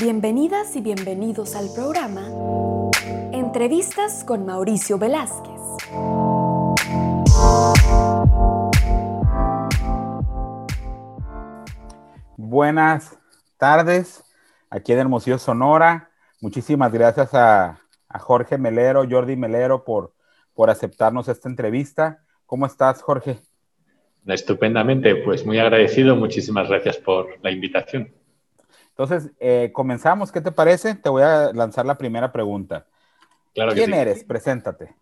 Bienvenidas y bienvenidos al programa Entrevistas con Mauricio Velázquez. Buenas tardes, aquí en Hermosillo, Sonora. Muchísimas gracias a, Jorge Melero, Jordi Melero, por, por aceptarnos esta entrevista. ¿Cómo estás, Jorge? Estupendamente, pues muy agradecido. Muchísimas gracias por la invitación. Entonces, eh, comenzamos. ¿Qué te parece? Te voy a lanzar la primera pregunta. Claro ¿Quién eres? Preséntate.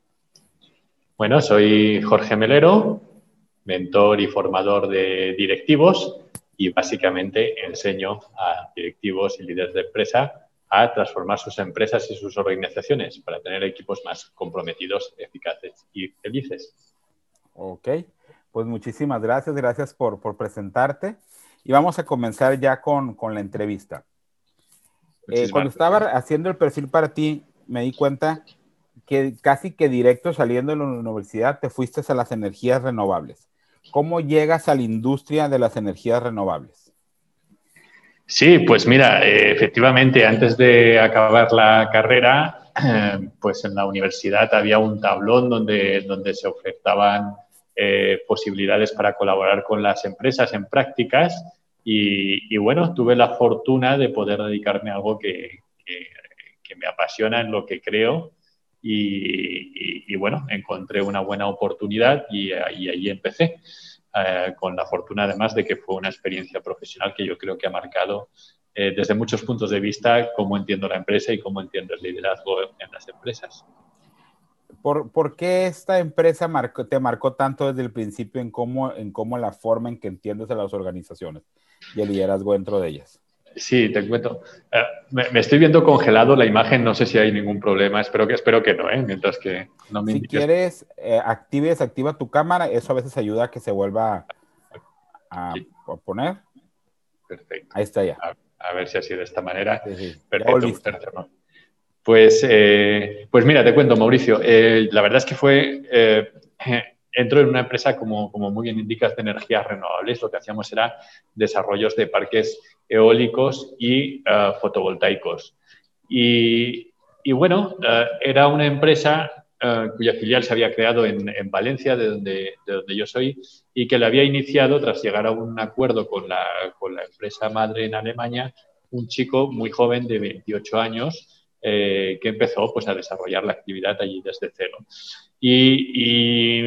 Bueno, soy Jorge Melero, mentor y formador de directivos y básicamente enseño a directivos y líderes de empresa a transformar sus empresas y sus organizaciones para tener equipos más comprometidos, eficaces y felices. Ok, pues muchísimas gracias, gracias por, por presentarte y vamos a comenzar ya con, con la entrevista. Eh, cuando estaba haciendo el perfil para ti, me di cuenta que casi que directo saliendo de la universidad te fuiste a las energías renovables. ¿Cómo llegas a la industria de las energías renovables? Sí, pues mira, eh, efectivamente, antes de acabar la carrera, pues en la universidad había un tablón donde, donde se ofertaban eh, posibilidades para colaborar con las empresas en prácticas y, bueno, tuve la fortuna de poder dedicarme a algo que, que, me apasiona, en lo que creo y, bueno, encontré una buena oportunidad y, ahí empecé. Eh, con la fortuna además de que fue una experiencia profesional que yo creo que ha marcado eh, desde muchos puntos de vista cómo entiendo la empresa y cómo entiendo el liderazgo en las empresas. ¿Por, qué esta empresa te marcó tanto desde el principio en cómo, en cómo la forma en que entiendes a las organizaciones y el liderazgo dentro de ellas? Sí, te cuento. Eh, me, estoy viendo congelado la imagen, no sé si hay ningún problema, espero que, espero que no, ¿eh? mientras que no me Si quieres, eh, active desactiva tu cámara, eso a veces ayuda a que se vuelva a, poner. Perfecto. Ahí está ya. A, ver si así de esta manera. Perfecto. Pues, eh, pues mira, te cuento, Mauricio. Eh, la verdad es que fue, entro en una empresa, como, como, muy bien indicas, de energías renovables. Lo que hacíamos era desarrollos de parques eólicos y fotovoltaicos. Y, y bueno, era una empresa cuya filial se había creado en, en Valencia, de donde, de donde, yo soy, y que le había iniciado tras llegar a un acuerdo con la, con la empresa madre en Alemania, un chico muy joven de 28 años, eh, que empezó pues, a desarrollar la actividad allí desde cero. Y,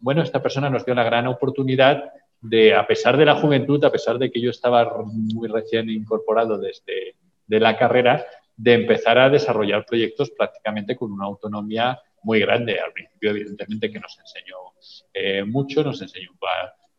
bueno, esta persona nos dio la gran oportunidad de, a pesar de la juventud, a pesar de que yo estaba muy recién incorporado desde de la carrera, de empezar a desarrollar proyectos prácticamente con una autonomía muy grande. Al principio, evidentemente, que nos enseñó eh, mucho, nos enseñó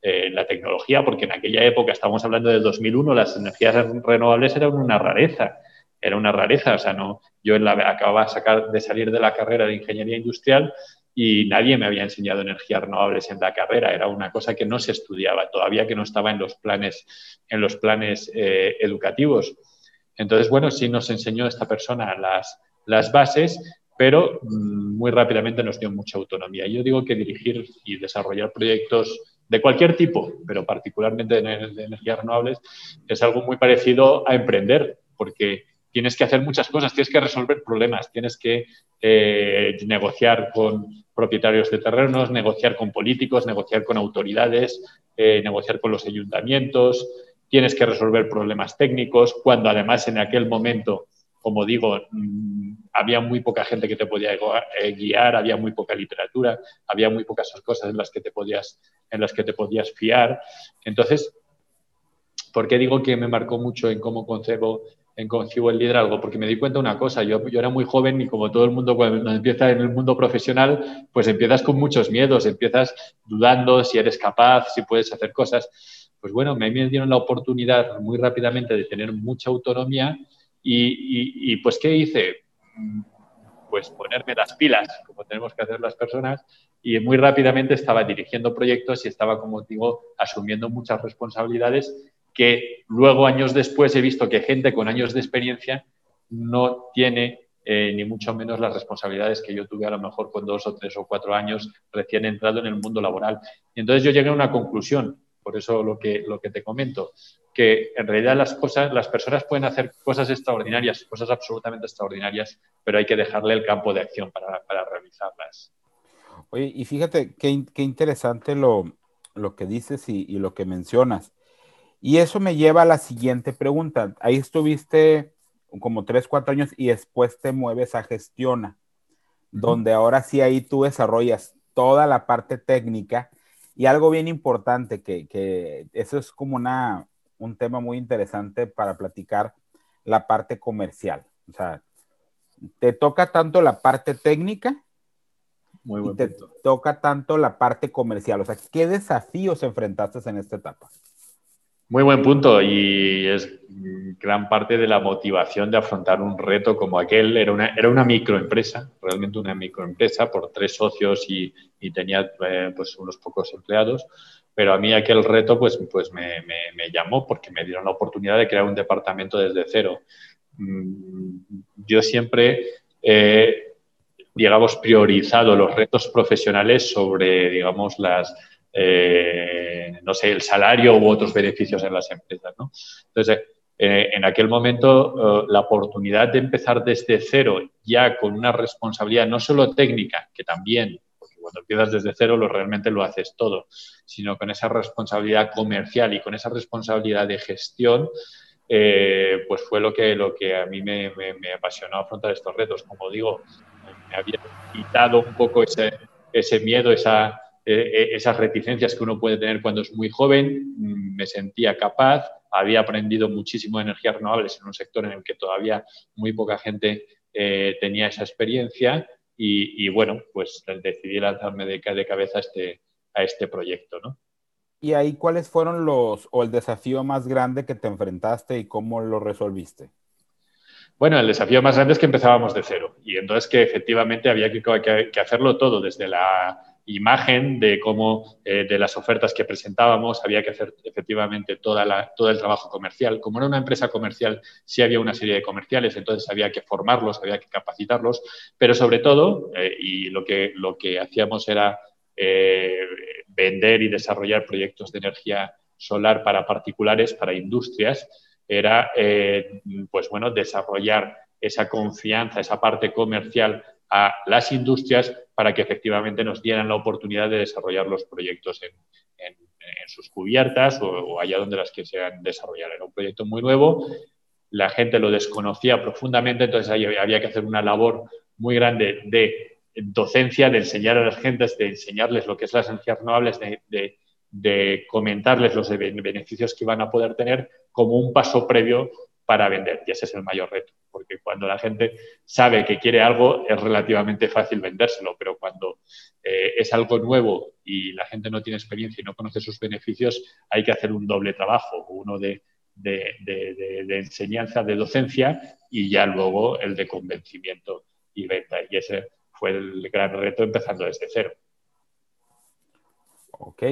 eh, la tecnología, porque en aquella época, estamos hablando del 2001, las energías renovables eran una rareza era una rareza. O sea, no, yo la, acababa sacar, de salir de la carrera de ingeniería industrial y nadie me había enseñado energías renovables en la carrera. Era una cosa que no se estudiaba, todavía que no estaba en los planes, en los planes eh, educativos. Entonces, bueno, sí nos enseñó esta persona las, las bases, pero mm, muy rápidamente nos dio mucha autonomía. Yo digo que dirigir y desarrollar proyectos de cualquier tipo, pero particularmente de, energías renovables, es algo muy parecido a emprender, porque tienes que hacer muchas cosas, tienes que resolver problemas, tienes que eh, negociar con propietarios de terrenos, negociar con políticos, negociar con autoridades, eh, negociar con los ayuntamientos, tienes que resolver problemas técnicos, cuando además en aquel momento, como digo, mm, había muy poca gente que te podía eh, guiar, había muy poca literatura, había muy pocas cosas en las que te podías, en las que te podías fiar. Entonces, ¿por qué digo que me marcó mucho en cómo concebo en Concibo el Liderazgo, porque me di cuenta una cosa, yo, yo era muy joven y como todo el mundo cuando empieza en el mundo profesional, pues empiezas con muchos miedos, empiezas dudando si eres capaz, si puedes hacer cosas. Pues bueno, me dieron la oportunidad muy rápidamente de tener mucha autonomía y, y, pues ¿qué hice? Pues ponerme las pilas, como tenemos que hacer las personas, y muy rápidamente estaba dirigiendo proyectos y estaba, como digo, asumiendo muchas responsabilidades que luego, años después, he visto que gente con años de experiencia no tiene eh, ni mucho menos las responsabilidades que yo tuve a lo mejor con dos o tres o cuatro años recién entrado en el mundo laboral. Y entonces yo llegué a una conclusión, por eso lo que, lo que te comento. que en realidad las cosas, las personas pueden hacer cosas extraordinarias, cosas absolutamente extraordinarias, pero hay que dejarle el campo de acción para, realizarlas. Oye, y fíjate qué, interesante lo, que dices y, lo que mencionas. Y eso me lleva a la siguiente pregunta. Ahí estuviste como tres, cuatro años y después te mueves a Gestiona, donde ahora sí ahí tú desarrollas toda la parte técnica y algo bien importante, que, que eso es como una, un tema muy interesante para platicar la parte comercial. O sea, te toca tanto la parte técnica muy y te toca tanto la parte comercial. O sea, ¿qué desafíos enfrentaste en esta etapa? Muy buen punto y es gran parte de la motivación de afrontar un reto como aquel. Era una, era una microempresa, realmente una microempresa por tres socios y, tenía eh, pues unos pocos empleados, pero a mí aquel reto pues, pues me, me, llamó porque me dieron la oportunidad de crear un departamento desde cero. Mm, yo siempre, eh, digamos, priorizado los retos profesionales sobre, digamos, las eh, no sé, el salario u otros beneficios en las empresas. ¿no? Entonces, eh, en aquel momento, eh, la oportunidad de empezar desde cero, ya con una responsabilidad no solo técnica, que también, porque cuando empiezas desde cero lo realmente lo haces todo, sino con esa responsabilidad comercial y con esa responsabilidad de gestión, pues fue lo que, lo que a mí me, me, apasionó afrontar estos retos. Como digo, me había quitado un poco ese, ese miedo, esa, eh, eh, esas reticencias que uno puede tener cuando es muy joven, mm, me sentía capaz, había aprendido muchísimo de energías renovables en un sector en el que todavía muy poca gente eh, tenía esa experiencia y, bueno, pues decidí lanzarme de, de cabeza a este, a este proyecto, ¿no? ¿Y ahí cuáles fueron los, o el desafío más grande que te enfrentaste y cómo lo resolviste? Bueno, el desafío más grande es que empezábamos de cero y entonces que efectivamente había que, que hacerlo todo desde la imagen de cómo eh, de las ofertas que presentábamos había que hacer efectivamente toda la, todo el trabajo comercial. Como era una empresa comercial, sí había una serie de comerciales, entonces había que formarlos, había que capacitarlos, pero sobre todo, eh, y lo que, lo que hacíamos era eh, vender y desarrollar proyectos de energía solar para particulares, para industrias, era pues bueno, desarrollar esa confianza, esa parte comercial a las industrias para que efectivamente nos dieran la oportunidad de desarrollar los proyectos en, sus cubiertas o, allá donde las quisieran desarrollar. Era un proyecto muy nuevo, la gente lo desconocía profundamente, entonces había que hacer una labor muy grande de docencia, de enseñar a las gentes, de enseñarles lo que es las energías renovables, de, de comentarles los beneficios que van a poder tener como un paso previo para vender. Y ese es el mayor reto porque cuando la gente sabe que quiere algo es relativamente fácil vendérselo, pero cuando eh, es algo nuevo y la gente no tiene experiencia y no conoce sus beneficios, hay que hacer un doble trabajo, uno de, enseñanza, de docencia y ya luego el de convencimiento y venta. Y ese fue el gran reto empezando desde cero. Ok.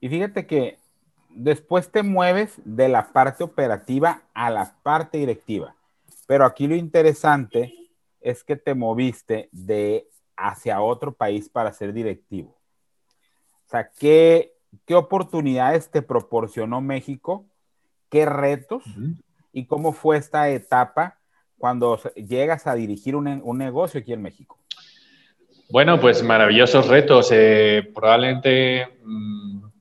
Y fíjate que después te mueves de la parte operativa a la parte directiva. Pero aquí lo interesante es que te moviste de hacia otro país para ser directivo. O sea, ¿qué, qué oportunidades te proporcionó México? ¿Qué retos? ¿Y cómo fue esta etapa cuando llegas a dirigir un, negocio aquí en México? Bueno, pues maravillosos retos. Eh, probablemente mm,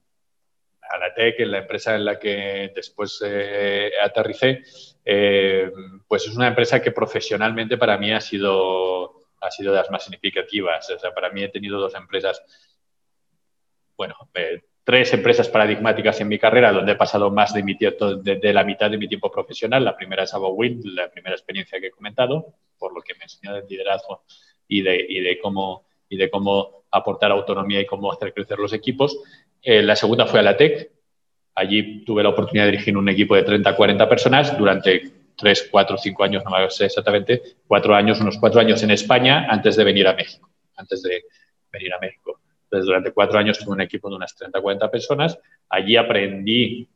Alatec, en la empresa en la que después eh, aterricé, eh, pues es una empresa que profesionalmente para mí ha sido, ha sido de las más significativas. O sea, para mí he tenido dos empresas, bueno, eh, tres empresas paradigmáticas en mi carrera donde he pasado más de, mi de, la mitad de mi tiempo profesional. La primera es Wind, la primera experiencia que he comentado, por lo que me enseñó de liderazgo y de, y de cómo y de cómo aportar autonomía y cómo hacer crecer los equipos. Eh, la segunda fue a la TEC. Allí tuve la oportunidad de dirigir un equipo de 30 40 personas durante 3, 4, 5 años, no me sé exactamente, 4 años, unos 4 años en España antes de venir a México. Antes de venir a México. Entonces, durante 4 años tuve un equipo de unas 30 40 personas. Allí aprendí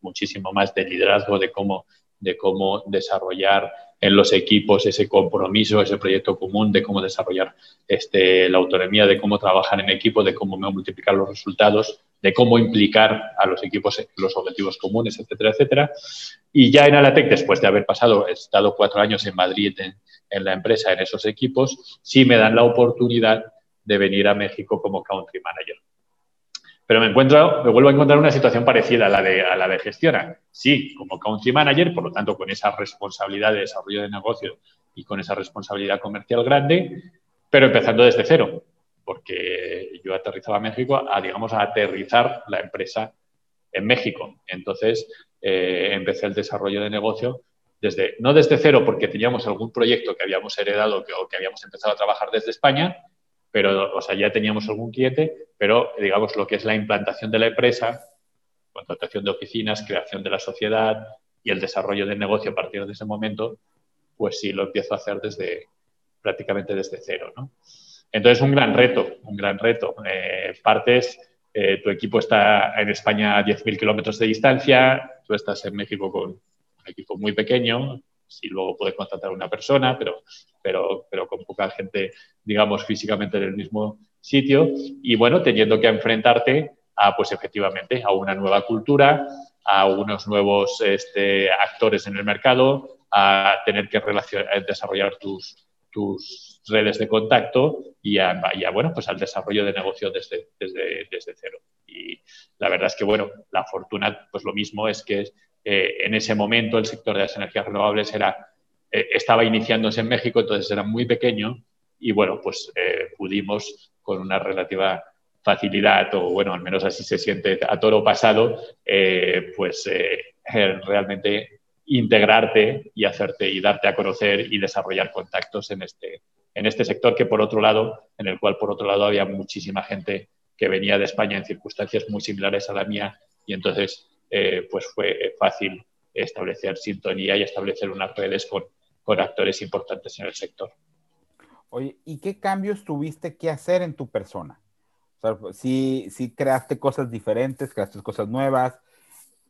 muchísimo más de liderazgo, de cómo, de cómo desarrollar en los equipos, ese compromiso, ese proyecto común de cómo desarrollar este, la autonomía, de cómo trabajar en equipo, de cómo multiplicar los resultados, de cómo implicar a los equipos los objetivos comunes, etcétera, etcétera. Y ya en Alatec, después de haber pasado, he estado cuatro años en Madrid en la empresa, en esos equipos, sí me dan la oportunidad de venir a México como country manager. Pero me encuentro, me vuelvo a encontrar una situación parecida a la de, a la de Gestiona. Sí, como country manager, por lo tanto, con esa responsabilidad de desarrollo de negocio y con esa responsabilidad comercial grande, pero empezando desde cero, porque yo aterrizaba a México a, digamos, a aterrizar la empresa en México. Entonces, eh, empecé el desarrollo de negocio desde, no desde cero, porque teníamos algún proyecto que habíamos heredado o que habíamos empezado a trabajar desde España, pero, o sea, ya teníamos algún cliente, pero, digamos, lo que es la implantación de la empresa, contratación de oficinas, creación de la sociedad y el desarrollo del negocio a partir de ese momento, pues sí lo empiezo a hacer desde, prácticamente desde cero, ¿no? Entonces, un gran reto, un gran reto. Eh, partes, eh, tu equipo está en España a 10.000 kilómetros de distancia, tú estás en México con un equipo muy pequeño, si luego puedes contratar a una persona, pero, pero, pero con poca gente, digamos, físicamente en el mismo sitio. Y bueno, teniendo que enfrentarte a, pues efectivamente, a una nueva cultura, a unos nuevos este, actores en el mercado, a tener que desarrollar tus, tus redes de contacto y a, bueno, pues al desarrollo de negocio desde, desde, desde, cero. Y la verdad es que, bueno, la fortuna, pues lo mismo es que eh, en ese momento el sector de las energías renovables era, eh, estaba iniciándose en México, entonces era muy pequeño y bueno, pues eh, pudimos con una relativa facilidad, o bueno, al menos así se siente a toro pasado, pues realmente integrarte y hacerte y darte a conocer y desarrollar contactos en este, en este sector que por otro lado, en el cual por otro lado había muchísima gente que venía de España en circunstancias muy similares a la mía y entonces eh, pues fue fácil establecer sintonía y establecer unas redes con, con actores importantes en el sector. Oye, ¿y qué cambios tuviste que hacer en tu persona? O si, si creaste cosas diferentes, creaste cosas nuevas,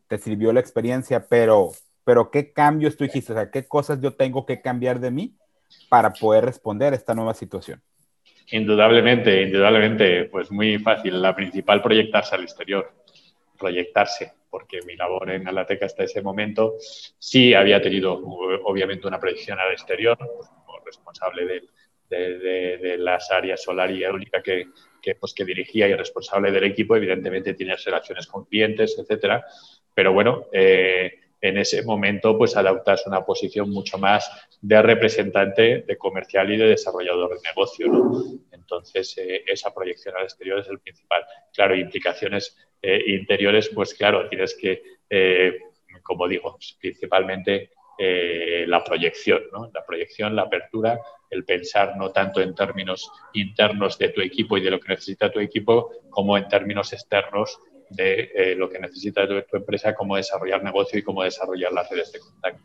te sirvió la experiencia, pero, pero ¿qué cambios tú dijiste? O sea, ¿qué cosas yo tengo que cambiar de mí para poder responder a esta nueva situación? Indudablemente, indudablemente, pues muy fácil. La principal, proyectarse al exterior, proyectarse porque mi labor en Alateca hasta ese momento sí había tenido obviamente una proyección al exterior, pues, como responsable de, las áreas solar y eólica que, que, pues, que dirigía y responsable del equipo, evidentemente tienes relaciones con clientes, etcétera, pero bueno, eh, en ese momento pues adaptas una posición mucho más de representante de comercial y de desarrollador de negocio. Entonces, eh, esa proyección al exterior es el principal. Claro, implicaciones eh, interiores, pues claro, tienes que, como digo, principalmente la proyección, ¿no? La proyección, la apertura, el pensar no tanto en términos internos de tu equipo y de lo que necesita tu equipo, como en términos externos de lo que necesita tu, tu, empresa, cómo desarrollar negocio y cómo desarrollar las redes de contacto.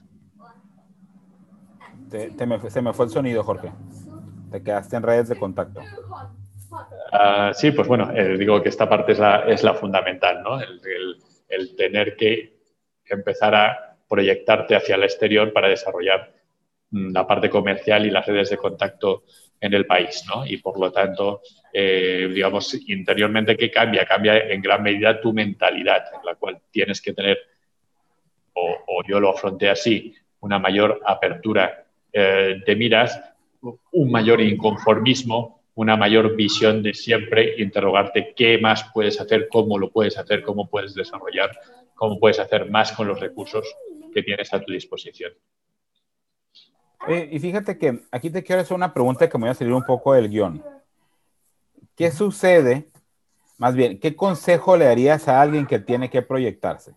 se me fue el sonido, Jorge. Te quedaste en redes de contacto. Ah, sí, pues bueno, eh, digo que esta parte es la, es la fundamental, ¿no? El, tener que empezar a proyectarte hacia el exterior para desarrollar la parte comercial y las redes de contacto en el país, ¿no? Y por lo tanto, eh, digamos, interiormente, ¿qué cambia? Cambia en gran medida tu mentalidad, en la cual tienes que tener, o, yo lo afronté así, una mayor apertura eh, de miras, un mayor inconformismo una mayor visión de siempre, interrogarte qué más puedes hacer, cómo lo puedes hacer, cómo puedes desarrollar, cómo puedes hacer más con los recursos que tienes a tu disposición. Y fíjate que aquí te quiero hacer una pregunta que me voy a salir un poco del guion. ¿Qué sucede? Más bien, ¿qué consejo le darías a alguien que tiene que proyectarse?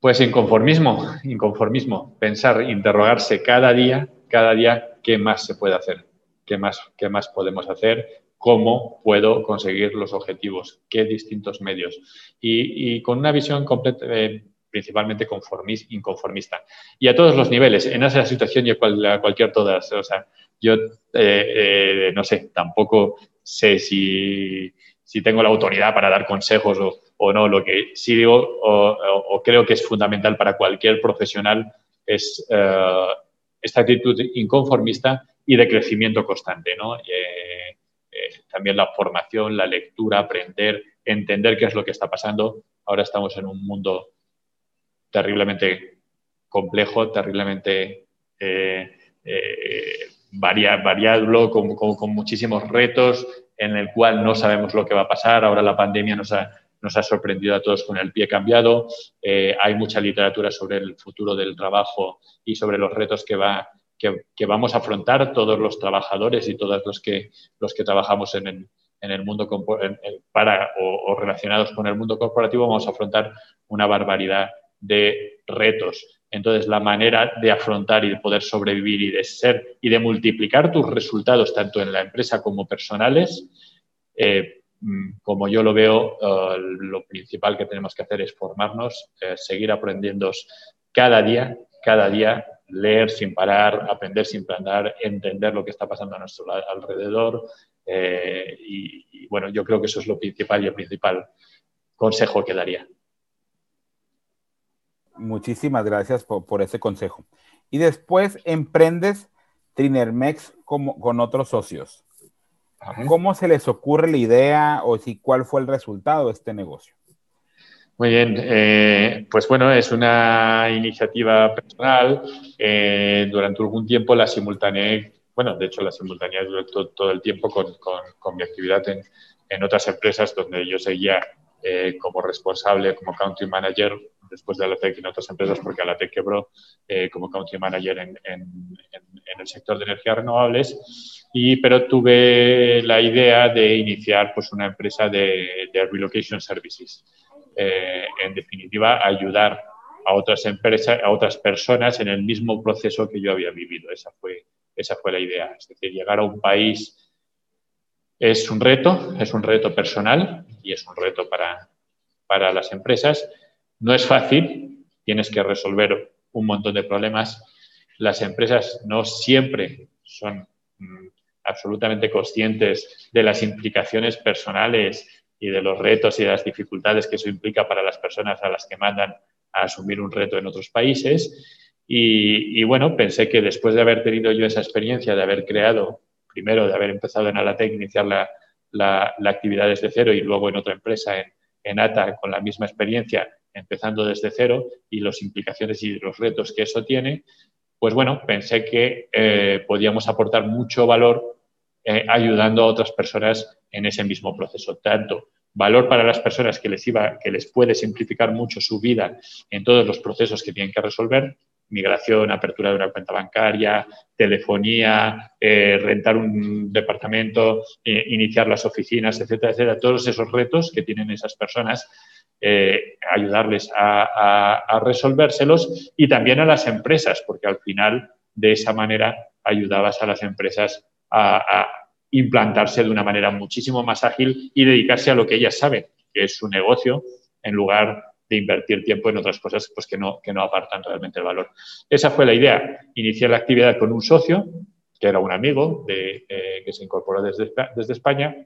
Pues inconformismo, inconformismo, pensar, interrogarse cada día, cada día, qué más se puede hacer qué más, qué más podemos hacer, cómo puedo conseguir los objetivos, qué distintos medios. Y, con una visión completa, eh, principalmente conformista, inconformista. Y a todos los niveles, en esa situación y a, cualquier todas. O sea, yo eh, eh, no sé, tampoco sé si, si, tengo la autoridad para dar consejos o, no. Lo que sí digo o, creo que es fundamental para cualquier profesional es esta actitud inconformista y de crecimiento constante. ¿no? también la formación, la lectura, aprender, entender qué es lo que está pasando. Ahora estamos en un mundo terriblemente complejo, terriblemente eh, eh, variado, con, muchísimos retos, en el cual no sabemos lo que va a pasar. Ahora la pandemia nos ha, sorprendido a todos con el pie cambiado. Eh, hay mucha literatura sobre el futuro del trabajo y sobre los retos que, va, que, vamos a afrontar todos los trabajadores y todos los que, los que trabajamos en el, mundo para o, relacionados con el mundo corporativo. Vamos a afrontar una barbaridad de retos. Entonces, la manera de afrontar y de poder sobrevivir y de ser y de multiplicar tus resultados tanto en la empresa como personales, eh, mm, como yo lo veo, eh, lo principal que tenemos que hacer es formarnos, eh, seguir aprendiendo cada día, cada día, leer sin parar, aprender sin parar, entender lo que está pasando a nuestro alrededor. y, bueno, yo creo que eso es lo principal y el principal consejo que daría. Muchísimas gracias por, ese consejo. Y después emprendes Trinermex como, con otros socios. ¿Cómo se les ocurre la idea o si cuál fue el resultado de este negocio? Muy bien, eh, pues bueno, es una iniciativa personal. Eh, durante algún tiempo la simultaneé, bueno, de hecho la simultaneé todo, todo el tiempo con, con, mi actividad en, en, otras empresas donde yo seguía eh, como responsable, como country manager después de Alatec y en otras empresas, porque Alatec quebró eh, como country manager en, el sector de energías renovables. Y, pero tuve la idea de iniciar pues, una empresa de, relocation services. Eh, en definitiva, ayudar a otras empresas, a otras personas en el mismo proceso que yo había vivido. Esa fue, esa fue la idea. Es decir, llegar a un país es un reto, es un reto personal y es un reto para, para las empresas, no es fácil, tienes que resolver un montón de problemas. Las empresas no siempre son mm, absolutamente conscientes de las implicaciones personales y de los retos y de las dificultades que eso implica para las personas a las que mandan a asumir un reto en otros países. Y, bueno, pensé que después de haber tenido yo esa experiencia, de haber creado, primero de haber empezado en Alatec, iniciar la, actividad desde cero y luego en otra empresa, en, en ATA, con la misma experiencia, empezando desde cero y las implicaciones y los retos que eso tiene, pues bueno, pensé que eh, podíamos aportar mucho valor eh, ayudando a otras personas en ese mismo proceso. Tanto valor para las personas que les, iba, que les puede simplificar mucho su vida en todos los procesos que tienen que resolver, migración, apertura de una cuenta bancaria, telefonía, eh, rentar un departamento, iniciar las oficinas, etcétera, etcétera, todos esos retos que tienen esas personas eh, ayudarles a, resolvérselos y también a las empresas, porque al final de esa manera ayudabas a las empresas a, implantarse de una manera muchísimo más ágil y dedicarse a lo que ellas saben, que es su negocio, en lugar de invertir tiempo en otras cosas pues, que, no, que no apartan realmente el valor. Esa fue la idea, iniciar la actividad con un socio, que era un amigo de, eh, que se incorporó desde, desde España,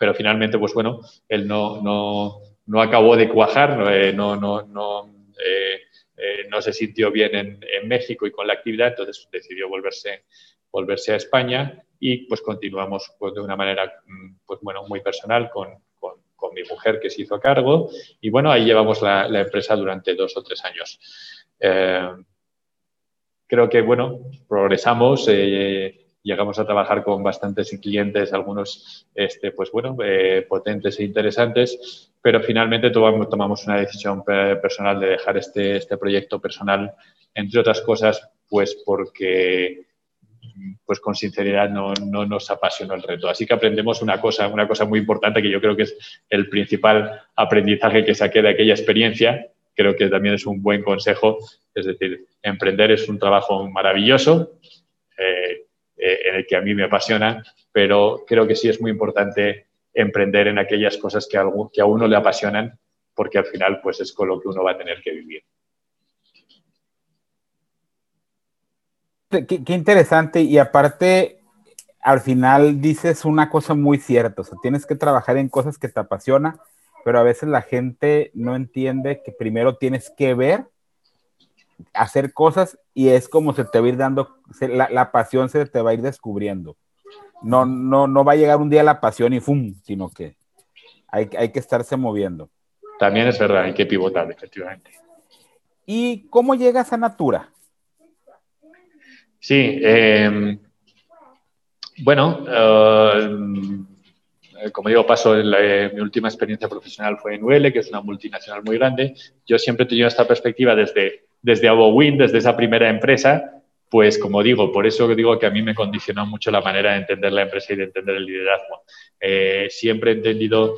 pero finalmente, pues bueno, él no, no acabó de cuajar, no, eh, no, eh, eh, no, se sintió bien en, México y con la actividad, entonces decidió volverse, volverse a España y pues continuamos pues, de una manera mm, pues, bueno, muy personal con, mi mujer que se hizo a cargo y bueno, ahí llevamos la, empresa durante dos o tres años. creo que bueno, progresamos llegamos a trabajar con bastantes clientes, algunos, este, pues bueno, potentes e interesantes, pero finalmente tomamos, una decisión personal de dejar este, este proyecto personal, entre otras cosas, pues porque pues con sinceridad no, no, nos apasionó el reto. Así que aprendemos una cosa, una cosa muy importante que yo creo que es el principal aprendizaje que saqué de aquella experiencia. Creo que también es un buen consejo. Es decir, emprender es un trabajo maravilloso. Eh, eh, en el que a mí me apasiona, pero creo que sí es muy importante emprender en aquellas cosas que a, uno le apasionan, porque al final pues es con lo que uno va a tener que vivir. Qué, interesante y aparte al final dices una cosa muy cierta, o sea, tienes que trabajar en cosas que te apasionan, pero a veces la gente no entiende que primero tienes que ver hacer cosas y es como se te va a ir dando, la, la, pasión se te va a ir descubriendo. No, no, no va a llegar un día la pasión y ¡fum! sino que hay, hay que estarse moviendo. También es verdad, hay que pivotar, efectivamente. ¿Y cómo llegas a Natura? Sí, eh, bueno, eh, como digo, paso, eh, mi última experiencia profesional fue en UL, que es una multinacional muy grande. Yo siempre he tenido esta perspectiva desde, desde Abowin, desde esa primera empresa, pues como digo, por eso digo que a mí me condicionó mucho la manera de entender la empresa y de entender el liderazgo. Eh, siempre he entendido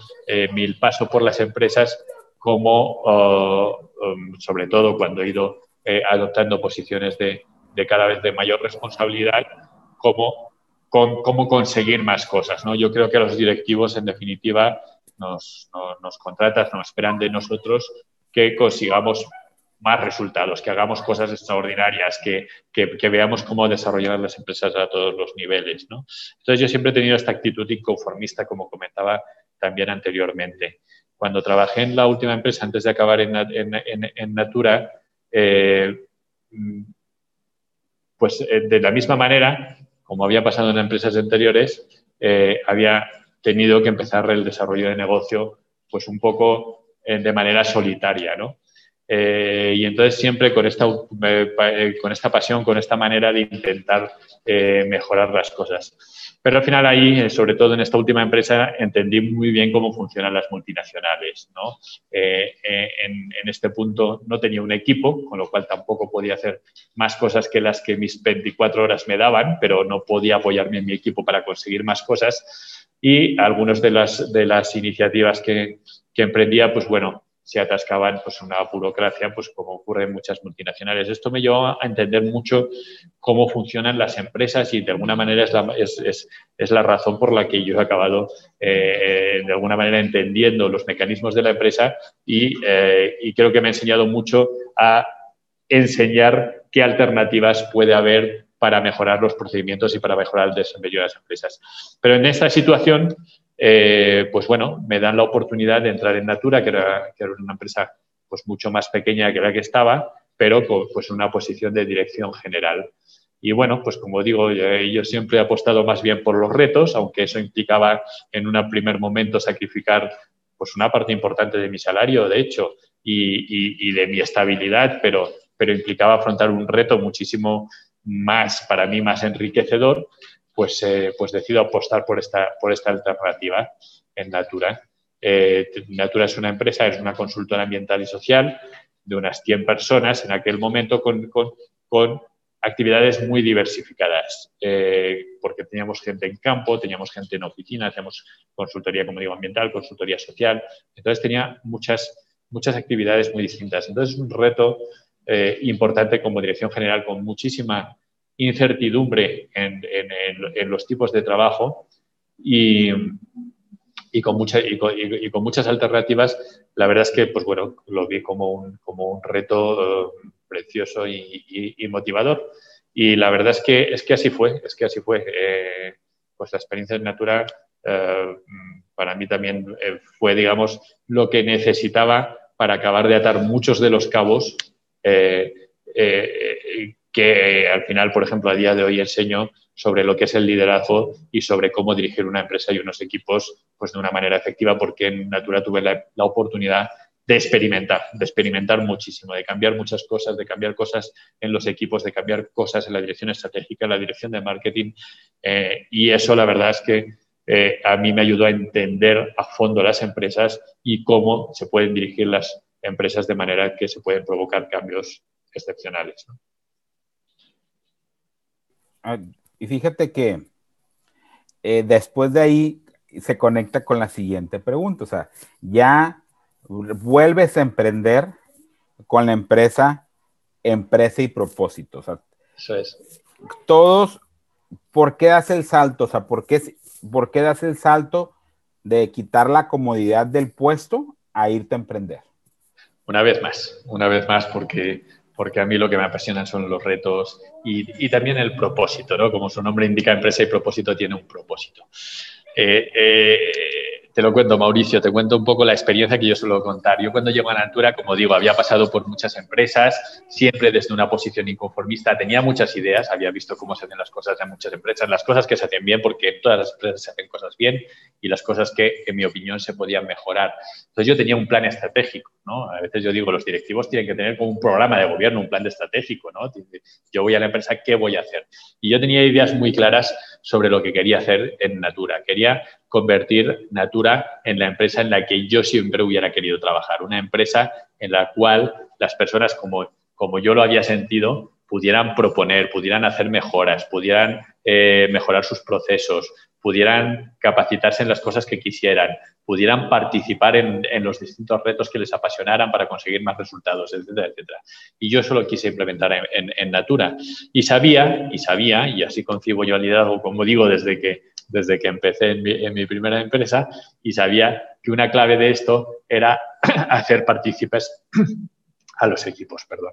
mi paso por las empresas como, um, sobre todo cuando he ido adoptando posiciones de, cada vez de mayor responsabilidad, como cómo conseguir más cosas. ¿no? Yo creo que los directivos, en definitiva, nos, nos, contratan, nos esperan de nosotros que consigamos más resultados, que hagamos cosas extraordinarias, que, que, veamos cómo desarrollar las empresas a todos los niveles. ¿no? Entonces yo siempre he tenido esta actitud inconformista, como comentaba también anteriormente. Cuando trabajé en la última empresa, antes de acabar en, en, en, Natura, eh, pues eh, de la misma manera como había pasado en empresas anteriores, eh, había tenido que empezar el desarrollo de negocio pues un poco de manera solitaria, ¿no? Eh, y entonces siempre con esta, con esta pasión, con esta manera de intentar mejorar las cosas. Pero al final ahí, eh, sobre todo en esta última empresa, entendí muy bien cómo funcionan las multinacionales. ¿no? Eh, eh, en, este punto no tenía un equipo, con lo cual tampoco podía hacer más cosas que las que mis 24 horas me daban, pero no podía apoyarme en mi equipo para conseguir más cosas. Y algunas de las, de las iniciativas que, que emprendía, pues bueno, se atascaban pues una burocracia, pues como ocurre en muchas multinacionales. Esto me llevó a entender mucho cómo funcionan las empresas y de alguna manera es la, es, es, la razón por la que yo he acabado eh, de alguna manera entendiendo los mecanismos de la empresa y, eh, y creo que me ha enseñado mucho a enseñar qué alternativas puede haber para mejorar los procedimientos y para mejorar el desempeño de las empresas. Pero en esta situación eh, pues bueno, me dan la oportunidad de entrar en Natura, que era, una empresa pues mucho más pequeña que la que estaba, pero pues una posición de dirección general. Y bueno, pues como digo, yo, siempre he apostado más bien por los retos, aunque eso implicaba en un primer momento sacrificar pues una parte importante de mi salario, de hecho, y, de mi estabilidad, pero, pero implicaba afrontar un reto muchísimo más, para mí, más enriquecedor pues, eh, pues decido apostar por esta, por esta alternativa en Natura. Eh, Natura es una empresa, es una consultora ambiental y social de unas 100 personas en aquel momento con, con, actividades muy diversificadas, eh, porque teníamos gente en campo, teníamos gente en oficina, teníamos consultoría, como digo, ambiental, consultoría social, entonces tenía muchas, muchas actividades muy distintas. Entonces es un reto importante como dirección general con muchísima incertidumbre en, los tipos de trabajo y, con y, con, muchas alternativas, la verdad es que pues bueno, lo vi como un, reto eh, precioso y, motivador. Y la verdad es que, es que así fue, es que así fue. Eh, pues la experiencia en Natura eh, para mí también fue, digamos, lo que necesitaba para acabar de atar muchos de los cabos que al final, por ejemplo, a día de hoy enseño sobre lo que es el liderazgo y sobre cómo dirigir una empresa y unos equipos pues, de una manera efectiva, porque en Natura tuve la, oportunidad de experimentar, de experimentar muchísimo, de cambiar muchas cosas, de cambiar cosas en los equipos, de cambiar cosas en la dirección estratégica, en la dirección de marketing. Eh, y eso, la verdad es que eh, a mí me ayudó a entender a fondo las empresas y cómo se pueden dirigir las empresas de manera que se pueden provocar cambios excepcionales. Y fíjate que eh, después de ahí se conecta con la siguiente pregunta. O sea, ya vuelves a emprender con la empresa, empresa y propósito. O sea, Eso es. Todos, ¿por qué das el salto? O sea, ¿por qué, ¿por qué das el salto de quitar la comodidad del puesto a irte a emprender? Una vez más, una vez más, porque porque a mí lo que me apasionan son los retos y, también el propósito, ¿no? Como su nombre indica, empresa y propósito tiene un propósito. Eh, eh, te lo cuento, Mauricio, te cuento un poco la experiencia que yo suelo contar. Yo cuando llego a Natura, como digo, había pasado por muchas empresas, siempre desde una posición inconformista, tenía muchas ideas, había visto cómo se hacen las cosas en muchas empresas, las cosas que se hacen bien, porque todas las empresas se hacen cosas bien, y las cosas que, en mi opinión, se podían mejorar. Entonces yo tenía un plan estratégico, ¿no? A veces yo digo, los directivos tienen que tener como un programa de gobierno, un plan estratégico, ¿no? Yo voy a la empresa, ¿qué voy a hacer? Y yo tenía ideas muy claras sobre lo que quería hacer en Natura. Quería convertir Natura en la empresa en la que yo siempre hubiera querido trabajar, una empresa en la cual las personas como, como yo lo había sentido pudieran proponer, pudieran hacer mejoras, pudieran eh, mejorar sus procesos, pudieran capacitarse en las cosas que quisieran, pudieran participar en, los distintos retos que les apasionaran para conseguir más resultados, etcétera, etcétera. Y yo eso lo quise implementar en, Natura. Y sabía, y sabía, y así concibo yo el liderazgo, como digo, desde que, desde que empecé en mi, en mi primera empresa, y sabía que una clave de esto era hacer partícipes a los equipos, perdón.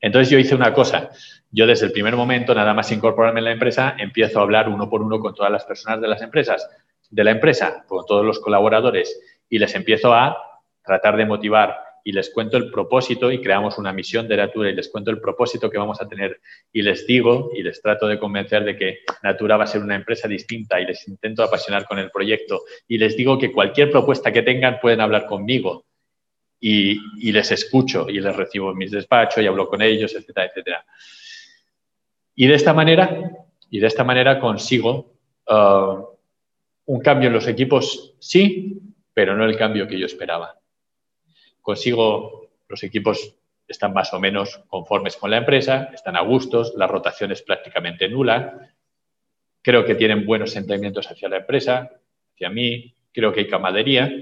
Entonces yo hice una cosa. Yo desde el primer momento, nada más incorporarme en la empresa, empiezo a hablar uno por uno con todas las personas de las empresas, de la empresa, con todos los colaboradores, y les empiezo a tratar de motivar. Y les cuento el propósito y creamos una misión de Natura y les cuento el propósito que vamos a tener. Y les digo y les trato de convencer de que Natura va a ser una empresa distinta y les intento apasionar con el proyecto. Y les digo que cualquier propuesta que tengan pueden hablar conmigo y, les escucho y les recibo en mis despachos y hablo con ellos, etcétera, etcétera. Y de esta manera, y de esta manera consigo uh, un cambio en los equipos, sí, pero no el cambio que yo esperaba. Consigo, los equipos están más o menos conformes con la empresa, están a gustos, la rotación es prácticamente nula, creo que tienen buenos sentimientos hacia la empresa, hacia mí, creo que hay camadería,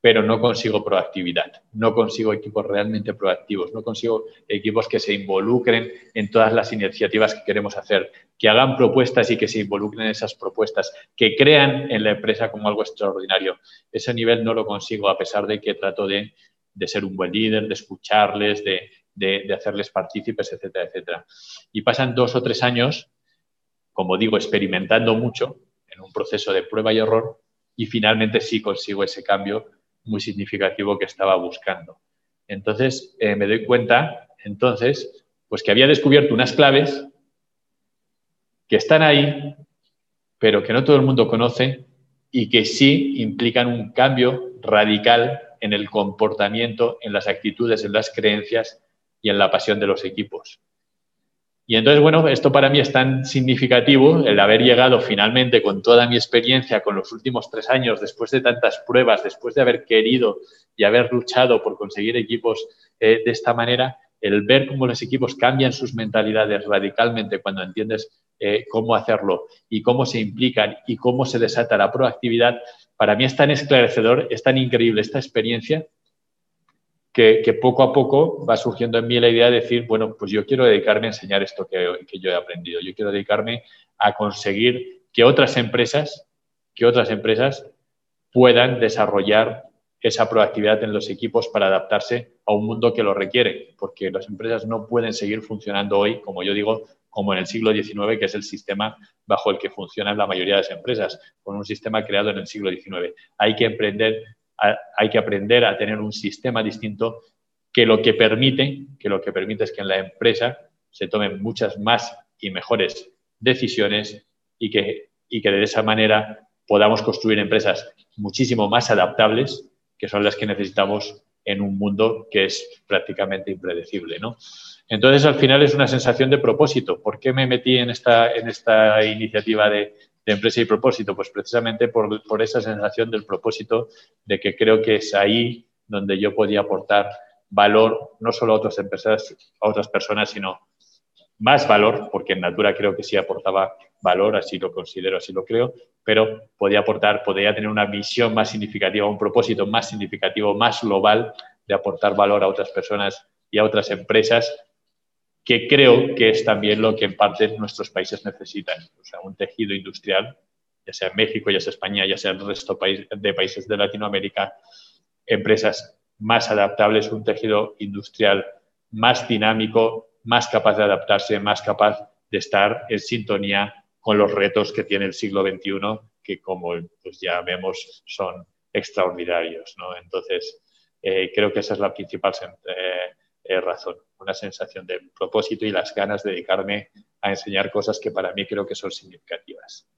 pero no consigo proactividad, no consigo equipos realmente proactivos, no consigo equipos que se involucren en todas las iniciativas que queremos hacer, que hagan propuestas y que se involucren en esas propuestas, que crean en la empresa como algo extraordinario. Ese nivel no lo consigo a pesar de que trato de, ser un buen líder, de escucharles, de, de hacerles partícipes, etcétera, etcétera. Y pasan dos o tres años, como digo, experimentando mucho en un proceso de prueba y error y finalmente sí consigo ese cambio muy significativo que estaba buscando. Entonces, eh, me doy cuenta, entonces, pues que había descubierto unas claves que están ahí, pero que no todo el mundo conoce y que sí implican un cambio radical en el comportamiento, en las actitudes, en las creencias y en la pasión de los equipos. Y entonces, bueno, esto para mí es tan significativo, el haber llegado finalmente con toda mi experiencia, con los últimos tres años, después de tantas pruebas, después de haber querido y haber luchado por conseguir equipos eh, de esta manera, el ver cómo los equipos cambian sus mentalidades radicalmente cuando entiendes eh, cómo hacerlo y cómo se implican y cómo se desata la proactividad, para mí es tan esclarecedor, es tan increíble esta experiencia que, poco a poco va surgiendo en mí la idea de decir, bueno, pues yo quiero dedicarme a enseñar esto que, que yo he aprendido. Yo quiero dedicarme a conseguir que otras empresas, que otras empresas puedan desarrollar esa proactividad en los equipos para adaptarse a un mundo que lo requiere, porque las empresas no pueden seguir funcionando hoy, como yo digo, como en el siglo XIX, que es el sistema bajo el que funcionan la mayoría de las empresas, con un sistema creado en el siglo XIX. Hay que emprender hay que aprender a tener un sistema distinto que lo que permite, que lo que permite es que en la empresa se tomen muchas más y mejores decisiones y que, y que de esa manera podamos construir empresas muchísimo más adaptables, que son las que necesitamos en un mundo que es prácticamente impredecible. ¿no? Entonces, al final es una sensación de propósito. ¿Por qué me metí en esta, en esta iniciativa de, de empresa y propósito? Pues precisamente por, esa sensación del propósito de que creo que es ahí donde yo podía aportar valor, no solo a otras empresas, a otras personas, sino más valor, porque en Natura creo que sí aportaba valor, así lo considero, así lo creo, pero podía aportar, podía tener una visión más significativa, un propósito más significativo, más global de aportar valor a otras personas y a otras empresas que creo que es también lo que en parte nuestros países necesitan, o sea, un tejido industrial, ya sea México, ya sea España, ya sea el resto de países de Latinoamérica, empresas más adaptables, un tejido industrial más dinámico, más capaz de adaptarse, más capaz de estar en sintonía con los retos que tiene el siglo XXI, que como pues ya vemos son extraordinarios. ¿no? Entonces, eh, creo que esa es la principal eh, razón, una sensación de propósito y las ganas de dedicarme a enseñar cosas que para mí creo que son significativas.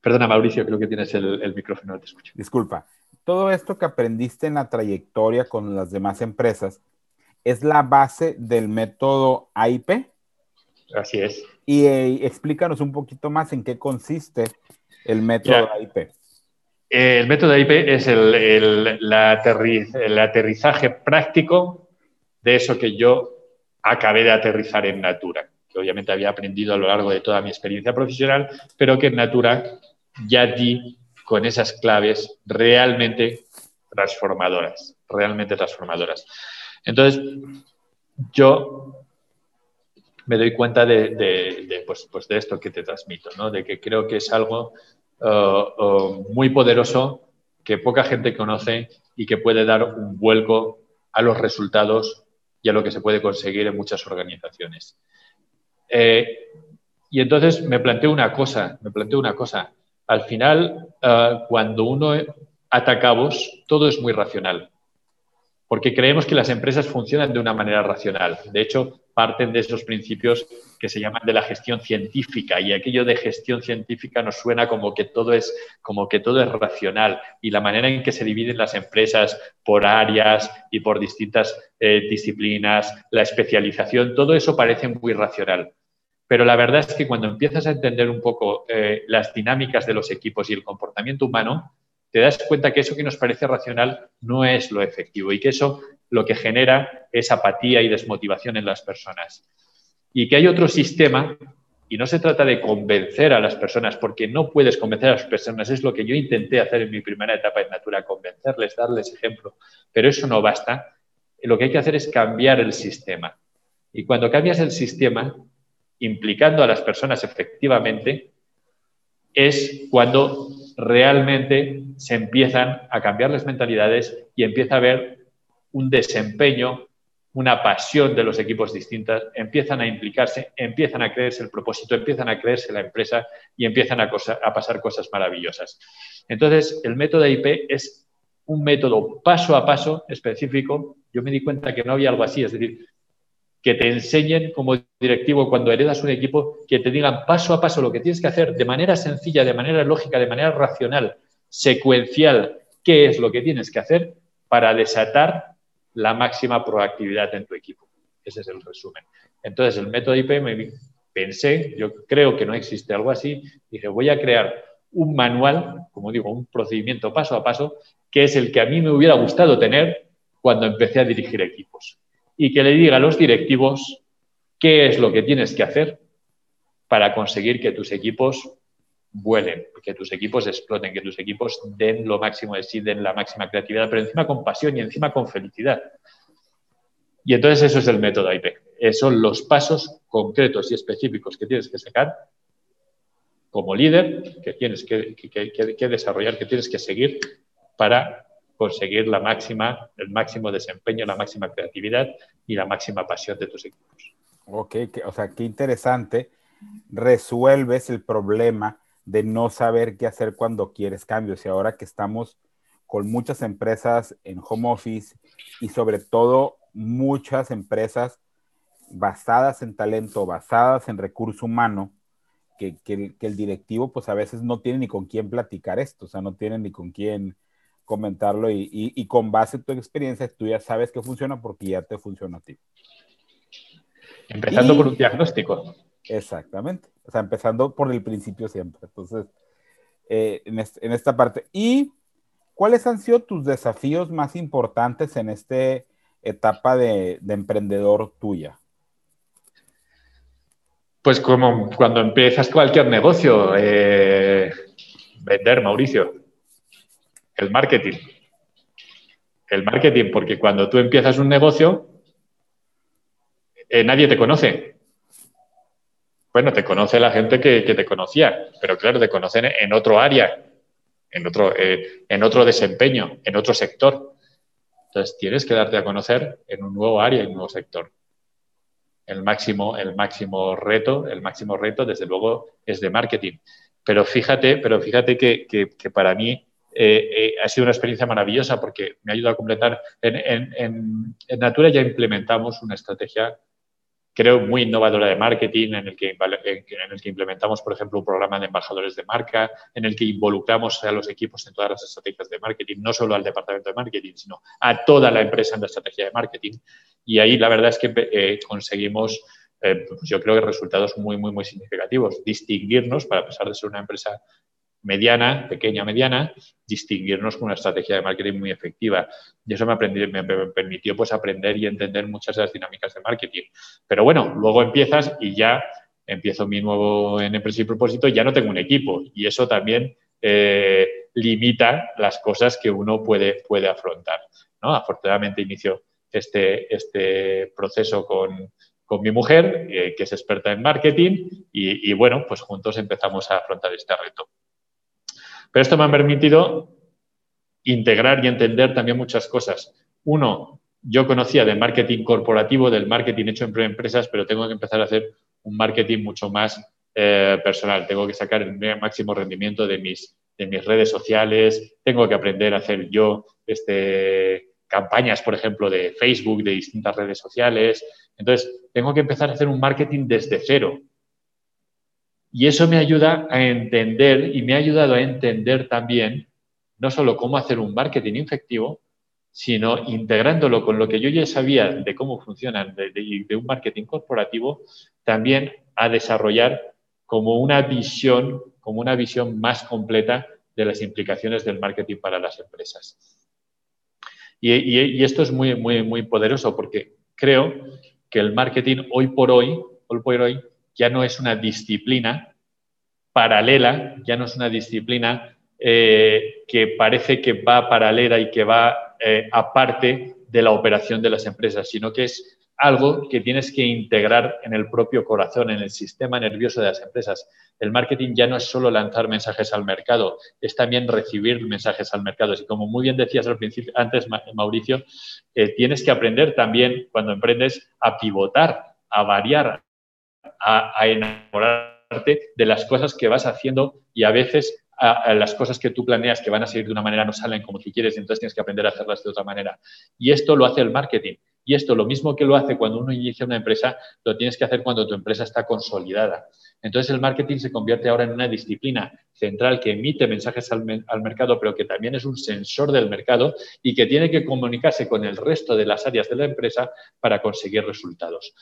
Perdona, Mauricio, creo que tienes el, micrófono, no te escucho. Disculpa. Todo esto que aprendiste en la trayectoria con las demás empresas es la base del método AIP. Así es. Y eh, explícanos un poquito más en qué consiste el método AIP. El método AIP es el, aterrizaje práctico de eso que yo acabé de aterrizar en Natura, que obviamente había aprendido a lo largo de toda mi experiencia profesional, pero que en Natura ya di con esas claves realmente transformadoras, realmente transformadoras. Entonces, yo me doy cuenta de, pues, pues, de esto que te transmito, ¿no? de que creo que es algo uh, uh, muy poderoso que poca gente conoce y que puede dar un vuelco a los resultados y a lo que se puede conseguir en muchas organizaciones. Eh, y entonces me planteo una cosa, me planteo una cosa. Al final, cuando uno ata cabos, todo es muy racional porque creemos que las empresas funcionan de una manera racional. De hecho, parten de esos principios que se llaman de la gestión científica y aquello de gestión científica nos suena como que todo es como que todo es racional y la manera en que se dividen las empresas por áreas y por distintas eh, disciplinas, la especialización, todo eso parece muy racional. Pero la verdad es que cuando empiezas a entender un poco eh, las dinámicas de los equipos y el comportamiento humano, te das cuenta que eso que nos parece racional no es lo efectivo y que eso lo que genera es apatía y desmotivación en las personas. Y que hay otro sistema, y no se trata de convencer a las personas, porque no puedes convencer a las personas, es lo que yo intenté hacer en mi primera etapa en Natura, convencerles, darles ejemplo, pero eso no basta. Lo que hay que hacer es cambiar el sistema. Y cuando cambias el sistema, implicando a las personas efectivamente, es cuando realmente se empiezan a cambiar las mentalidades y empieza a haber un desempeño, una pasión de los equipos distintas, empiezan a implicarse, empiezan a creerse el propósito, empiezan a creerse la empresa y empiezan a, pasar cosas maravillosas. Entonces, el método IP es un método paso a paso específico. Yo me di cuenta que no había algo así, es decir, que te enseñen como directivo cuando heredas un equipo, que te digan paso a paso lo que tienes que hacer de manera sencilla, de manera lógica, de manera racional, secuencial, qué es lo que tienes que hacer para desatar la máxima proactividad en tu equipo. Ese es el resumen. Entonces, el método IP me pensé, yo creo que no existe algo así, dije, voy a crear un manual, como digo, un procedimiento paso a paso, que es el que a mí me hubiera gustado tener cuando empecé a dirigir equipos y que le diga a los directivos qué es lo que tienes que hacer para conseguir que tus equipos vuelen, que tus equipos exploten, que tus equipos den lo máximo de sí, den la máxima creatividad, pero encima con pasión y encima con felicidad. Y entonces eso es el método IP. Son los pasos concretos y específicos que tienes que sacar como líder, que tienes que desarrollar, que tienes que seguir para conseguir la máxima, el máximo desempeño, la máxima creatividad y la máxima pasión de tus equipos. Ok, o sea, qué interesante. Resuelves el problema de no saber qué hacer cuando quieres cambios. Y ahora que estamos con muchas empresas en home office y sobre todo muchas empresas basadas en talento, basadas en recurso humano, que, que, el directivo pues a veces no tiene ni con quién platicar esto, o sea, no tiene ni con quién comentarlo y, con base en tu experiencia tú ya sabes que funciona porque ya te funciona a ti. Empezando por un diagnóstico. Exactamente. O sea, empezando por el principio siempre. Entonces, eh, en, esta parte. ¿Y cuáles han sido tus desafíos más importantes en esta etapa de, emprendedor tuya? Pues como cuando empiezas cualquier negocio, eh, vender, Mauricio el marketing. El marketing, porque cuando tú empiezas un negocio, eh, nadie te conoce. Bueno, te conoce la gente que, te conocía, pero claro, te conocen en otro área, en otro, eh, en otro desempeño, en otro sector. Entonces, tienes que darte a conocer en un nuevo área, en un nuevo sector. el máximo, el máximo reto, el máximo reto, desde luego, es de marketing. Pero fíjate, pero fíjate que, para mí eh, eh, ha sido una experiencia maravillosa porque me ha ayudado a completar. En, en Natura ya implementamos una estrategia creo, muy innovadora de marketing, en el, que, en el que implementamos, por ejemplo, un programa de embajadores de marca, en el que involucramos a los equipos en todas las estrategias de marketing, no solo al departamento de marketing, sino a toda la empresa en la estrategia de marketing. Y ahí la verdad es que eh, conseguimos, eh, pues yo creo que resultados muy, muy, muy significativos. Distinguirnos, para pesar de ser una empresa mediana, pequeña, mediana, distinguirnos con una estrategia de marketing muy efectiva. Y eso me, me, permitió pues, aprender y entender muchas de las dinámicas de marketing. Pero bueno, luego empiezas y ya empiezo mi nuevo en empresa y propósito ya no tengo un equipo. Y eso también eh, limita las cosas que uno puede, puede afrontar. ¿no? Afortunadamente inicio este, este proceso con, mi mujer, eh, que es experta en marketing, y, y bueno, pues juntos empezamos a afrontar este reto. Pero esto me ha permitido integrar y entender también muchas cosas. Uno, yo conocía del marketing corporativo, del marketing hecho en empresas, pero tengo que empezar a hacer un marketing mucho más eh, personal. Tengo que sacar el máximo rendimiento de mis, de mis redes sociales, tengo que aprender a hacer yo este, campañas, por ejemplo, de Facebook, de distintas redes sociales. Entonces, tengo que empezar a hacer un marketing desde cero. Y eso me ayuda a entender y me ha ayudado a entender también no solo cómo hacer un marketing efectivo, sino integrándolo con lo que yo ya sabía de cómo funciona de, un marketing corporativo, también a desarrollar como una visión, como una visión más completa de las implicaciones del marketing para las empresas. Y, y, esto es muy, muy, muy poderoso porque creo que el marketing hoy por hoy, hoy por hoy ya no es una disciplina paralela, ya no es una disciplina eh, que parece que va paralela y que va eh, aparte de la operación de las empresas, sino que es algo que tienes que integrar en el propio corazón, en el sistema nervioso de las empresas. El marketing ya no es solo lanzar mensajes al mercado, es también recibir mensajes al mercado. Y como muy bien decías al principio, antes, Mauricio, eh, tienes que aprender también, cuando emprendes, a pivotar, a variar, a, enamorarte de las cosas que vas haciendo y a veces las cosas que tú planeas que van a salir de una manera no salen como tú quieres entonces tienes que aprender a hacerlas de otra manera. Y esto lo hace el marketing. Y esto, lo mismo que lo hace cuando uno inicia una empresa, lo tienes que hacer cuando tu empresa está consolidada. Entonces el marketing se convierte ahora en una disciplina central que emite mensajes al, mercado, pero que también es un sensor del mercado y que tiene que comunicarse con el resto de las áreas de la empresa para conseguir resultados.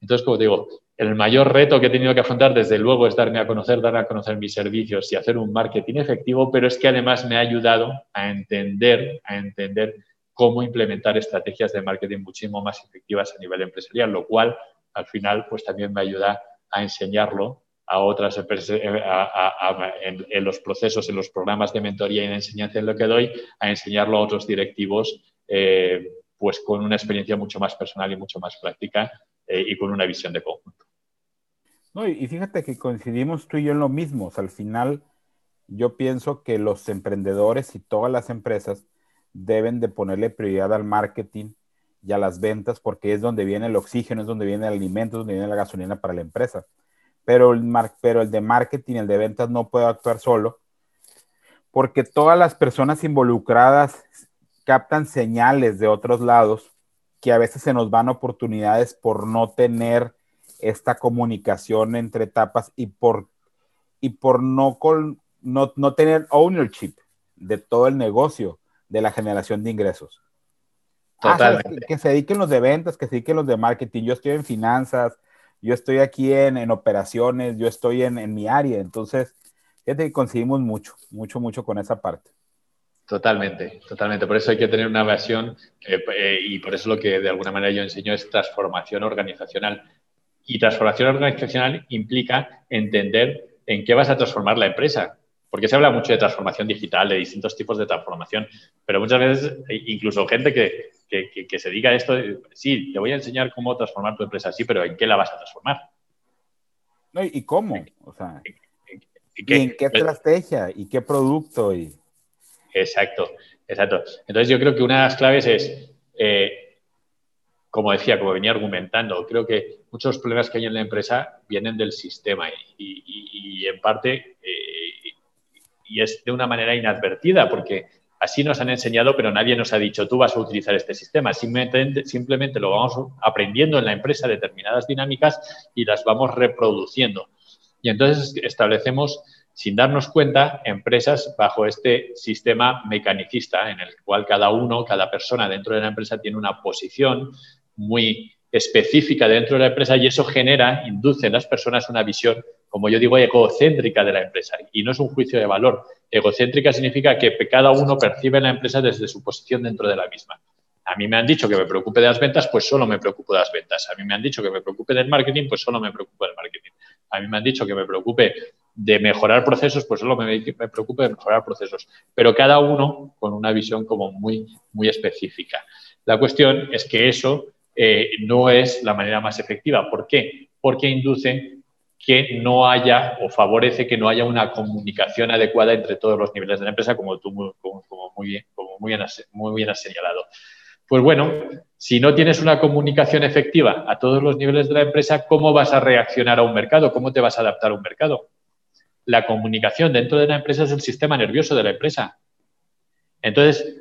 Entonces, como digo, el mayor reto que he tenido que afrontar, desde luego, es darme a conocer, dar a conocer mis servicios y hacer un marketing efectivo, pero es que además me ha ayudado a entender, a entender cómo implementar estrategias de marketing muchísimo más efectivas a nivel empresarial, lo cual al final pues también me ayuda a enseñarlo a otras empresas, en, los procesos, en los programas de mentoría y de enseñanza en lo que doy, a enseñarlo a otros directivos eh, pues con una experiencia mucho más personal y mucho más práctica eh, y con una visión de conjunto. No, y fíjate que coincidimos tú y yo en lo mismo. al final, yo pienso que los emprendedores y todas las empresas deben de ponerle prioridad al marketing y a las ventas porque es donde viene el oxígeno, es donde viene el alimento, es donde viene la gasolina para la empresa. Pero el, pero el de marketing, el de ventas no puede actuar solo porque todas las personas involucradas captan señales de otros lados que a veces se nos van oportunidades por no tener esta comunicación entre etapas y por, y por no, no, no tener ownership de todo el negocio de la generación de ingresos. Ah, Totalmente. que, se dediquen los de ventas, que se dediquen los de marketing. Yo estoy en finanzas, yo estoy aquí en, en operaciones, yo estoy en, en, mi área. Entonces, fíjate que conseguimos mucho, mucho, mucho con esa parte. Totalmente, totalmente. Por eso hay que tener una versión eh, eh, y por eso lo que de alguna manera yo enseño es transformación organizacional. Y transformación organizacional implica entender en qué vas a transformar la empresa. Porque se habla mucho de transformación digital, de distintos tipos de transformación, pero muchas veces, e incluso gente que, que, se dedica a esto, sí, te voy a enseñar cómo transformar tu empresa, sí, pero ¿en qué la vas a transformar? ¿Y cómo? O sea, ¿y en qué estrategia? ¿Y qué producto? Y... Exacto, exacto. Entonces yo creo que una de las claves es, eh, como decía, como venía argumentando, creo que muchos problemas que hay en la empresa vienen del sistema y, en parte eh, y es de una manera inadvertida porque así nos han enseñado, pero nadie nos ha dicho tú vas a utilizar este sistema. Simplemente, simplemente lo vamos aprendiendo en la empresa determinadas dinámicas y las vamos reproduciendo. Y entonces establecemos sin darnos cuenta, empresas bajo este sistema mecanicista en el cual cada uno, cada persona dentro de la empresa tiene una posición muy específica dentro de la empresa y eso genera, induce en las personas una visión, como yo digo, egocéntrica de la empresa. Y no es un juicio de valor. Egocéntrica significa que cada uno percibe la empresa desde su posición dentro de la misma. A mí me han dicho que me preocupe de las ventas, pues solo me preocupo de las ventas. A mí me han dicho que me preocupe del marketing, pues solo me preocupo del marketing. A mí me han dicho que me preocupe de mejorar procesos, pues solo me, me preocupe de mejorar procesos, pero cada uno con una visión como muy, muy específica. La cuestión es que eso eh, no es la manera más efectiva. ¿Por qué? Porque induce que no haya o favorece que no haya una comunicación adecuada entre todos los niveles de la empresa, como tú como, muy, bien, como muy, bien muy bien has señalado. Pues bueno, si no tienes una comunicación efectiva a todos los niveles de la empresa, ¿cómo vas a reaccionar a un mercado? ¿Cómo te vas a adaptar a un mercado? La comunicación dentro de la empresa es el sistema nervioso de la empresa. Entonces,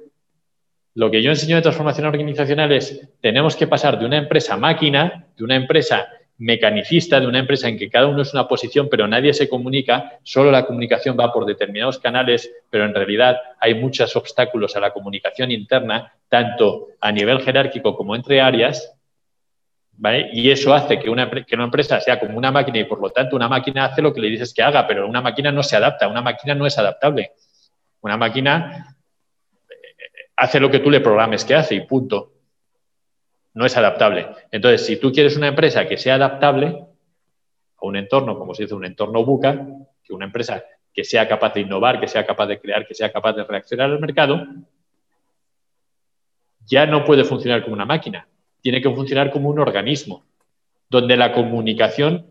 lo que yo enseño de transformación organizacional es, tenemos que pasar de una empresa máquina, de una empresa mecanicista, de una empresa en que cada uno es una posición, pero nadie se comunica, solo la comunicación va por determinados canales, pero en realidad hay muchos obstáculos a la comunicación interna, tanto a nivel jerárquico como entre áreas, y eso hace que una, que una empresa sea como una máquina y por lo tanto una máquina hace lo que le dices que haga, pero una máquina no se adapta, una máquina no es adaptable. Una máquina eh, hace lo que tú le programes que hace y punto. No es adaptable. Entonces, si tú quieres una empresa que sea adaptable a un entorno, como se dice, un entorno buca, que una empresa que sea capaz de innovar, que sea capaz de crear, que sea capaz de reaccionar al mercado, ya no puede funcionar como una máquina tiene que funcionar como un organismo, donde la comunicación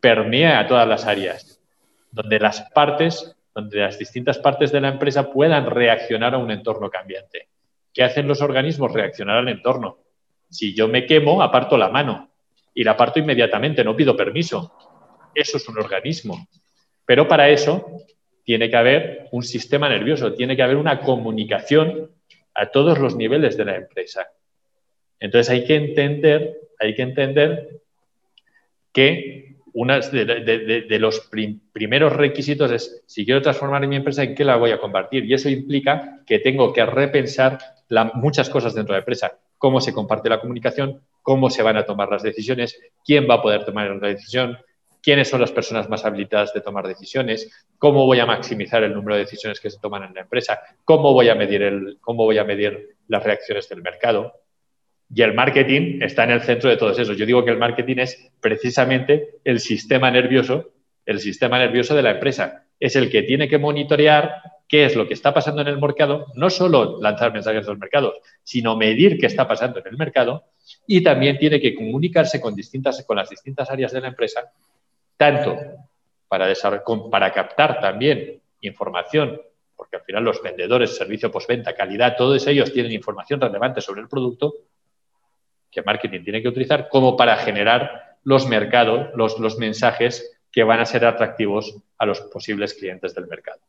permea a todas las áreas, donde las partes, donde las distintas partes de la empresa puedan reaccionar a un entorno cambiante. ¿Qué hacen los organismos? Reaccionar al entorno. Si yo me quemo, aparto la mano y la aparto inmediatamente, no pido permiso. Eso es un organismo. Pero para eso tiene que haber un sistema nervioso, tiene que haber una comunicación a todos los niveles de la empresa. Entonces hay que entender, hay que entender que uno de, los primeros requisitos es, si quiero transformar mi empresa, ¿en qué la voy a compartir? Y eso implica que tengo que repensar muchas cosas dentro de la empresa. Cómo se comparte la comunicación, cómo se van a tomar las decisiones, quién va a poder tomar la decisión, quiénes son las personas más habilitadas de tomar decisiones, cómo voy a maximizar el número de decisiones que se toman en la empresa, cómo voy a medir, el, cómo voy a medir las reacciones del mercado. Y el marketing está en el centro de todos esos. Yo digo que el marketing es precisamente el sistema nervioso, el sistema nervioso de la empresa. Es el que tiene que monitorear qué es lo que está pasando en el mercado, no solo lanzar mensajes a los mercados, sino medir qué está pasando en el mercado y también tiene que comunicarse con, distintas, con las distintas áreas de la empresa, tanto para, para captar también información, porque al final los vendedores, servicio postventa, calidad, todos ellos tienen información relevante sobre el producto, que marketing tiene que utilizar como para generar los mercados, los, los mensajes que van a ser atractivos a los posibles clientes del mercado.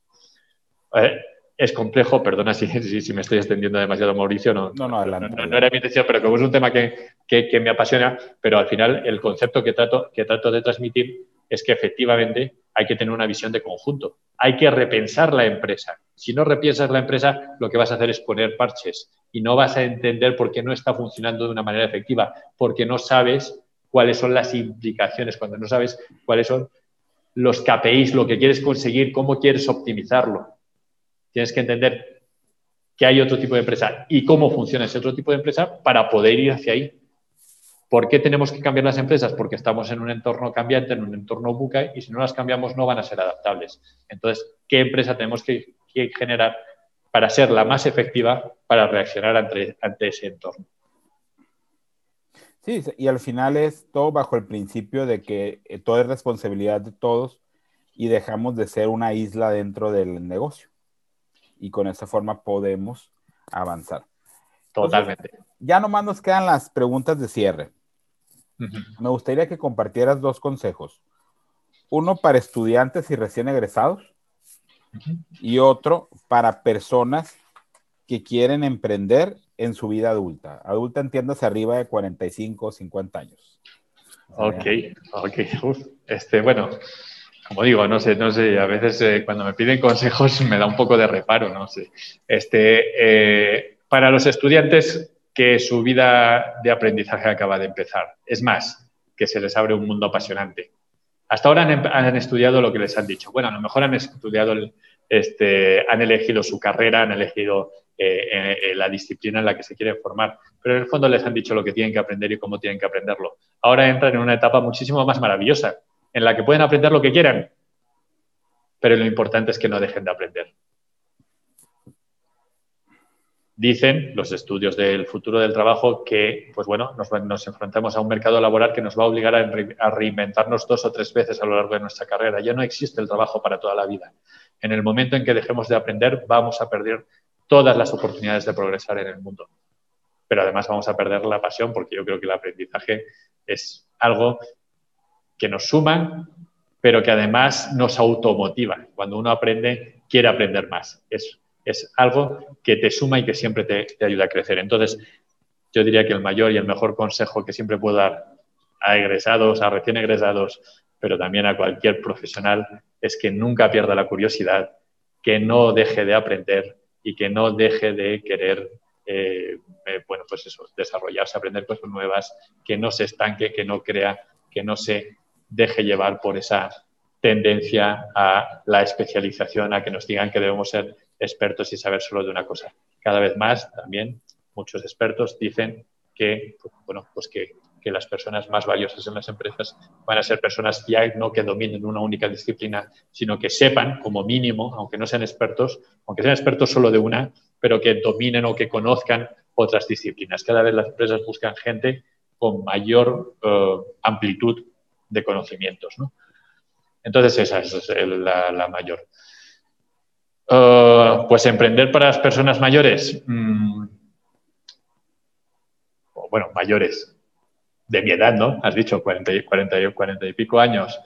Eh, es complejo, perdona si, si, me estoy extendiendo demasiado, Mauricio, no, no, no, no, era mi intención, pero como es un tema que, que, me apasiona, pero al final el concepto que trato, que trato de transmitir es que efectivamente hay que tener una visión de conjunto, hay que repensar la empresa. Si no repiensas la empresa, lo que vas a hacer es poner parches y no vas a entender por qué no está funcionando de una manera efectiva, porque no sabes cuáles son las implicaciones, cuando no sabes cuáles son los KPIs, lo que quieres conseguir, cómo quieres optimizarlo. Tienes que entender que hay otro tipo de empresa y cómo funciona ese otro tipo de empresa para poder ir hacia ahí. ¿Por qué tenemos que cambiar las empresas? Porque estamos en un entorno cambiante, en un entorno buca, y si no las cambiamos no van a ser adaptables. Entonces, ¿qué empresa tenemos que, que generar para ser la más efectiva para reaccionar ante, ante ese entorno. Sí, y al final es todo bajo el principio de que eh, todo es responsabilidad de todos y dejamos de ser una isla dentro del negocio. Y con esa forma podemos avanzar. Totalmente. ya nomás nos quedan las preguntas de cierre. Me gustaría que compartieras dos consejos. Uno para estudiantes y recién egresados y otro para personas que quieren emprender en su vida adulta. Adulta entiéndase arriba de 45 o 50 años. Ok, ok. este, bueno, como digo, no sé, no sé, a veces eh, cuando me piden consejos me da un poco de reparo, no sé. Este, eh, para los estudiantes que su vida de aprendizaje acaba de empezar, es más, que se les abre un mundo apasionante. Hasta ahora han, estudiado lo que les han dicho. Bueno, a lo mejor han estudiado, este, han elegido su carrera, han elegido eh, la disciplina en la que se quieren formar, pero en el fondo les han dicho lo que tienen que aprender y cómo tienen que aprenderlo. Ahora entran en una etapa muchísimo más maravillosa, en la que pueden aprender lo que quieran, pero lo importante es que no dejen de aprender. Dicen los estudios del futuro del trabajo que, pues bueno, nos, enfrentamos a un mercado laboral que nos va a obligar a, reinventarnos dos o tres veces a lo largo de nuestra carrera. Ya no existe el trabajo para toda la vida. En el momento en que dejemos de aprender, vamos a perder todas las oportunidades de progresar en el mundo. Pero además vamos a perder la pasión porque yo creo que el aprendizaje es algo que nos suma, pero que además nos automotiva. Cuando uno aprende, quiere aprender más. Es, es algo que te suma y que siempre te, ayuda a crecer. Entonces, yo diría que el mayor y el mejor consejo que siempre puedo dar a egresados, a recién egresados, pero también a cualquier profesional, es que nunca pierda la curiosidad, que no deje de aprender y que no deje de querer, eh, eh, bueno, pues eso, desarrollarse, aprender cosas nuevas, que no se estanque, que no crea, que no se deje llevar por esa tendencia a la especialización, a que nos digan que debemos ser expertos y saber solo de una cosa. Cada vez más también muchos expertos dicen que, bueno, pues que, las personas más valiosas en las empresas van a ser personas ya no que dominen una única disciplina, sino que sepan como mínimo, aunque no sean expertos, aunque sean expertos solo de una, pero que dominen o que conozcan otras disciplinas. Cada vez las empresas buscan gente con mayor uh, amplitud de conocimientos. ¿no? Entonces esa es la mayor. Uh, pues emprender para las personas mayores, mmm, bueno, mayores, de mi edad, ¿no? Has dicho 40, 40, 40 y pico años.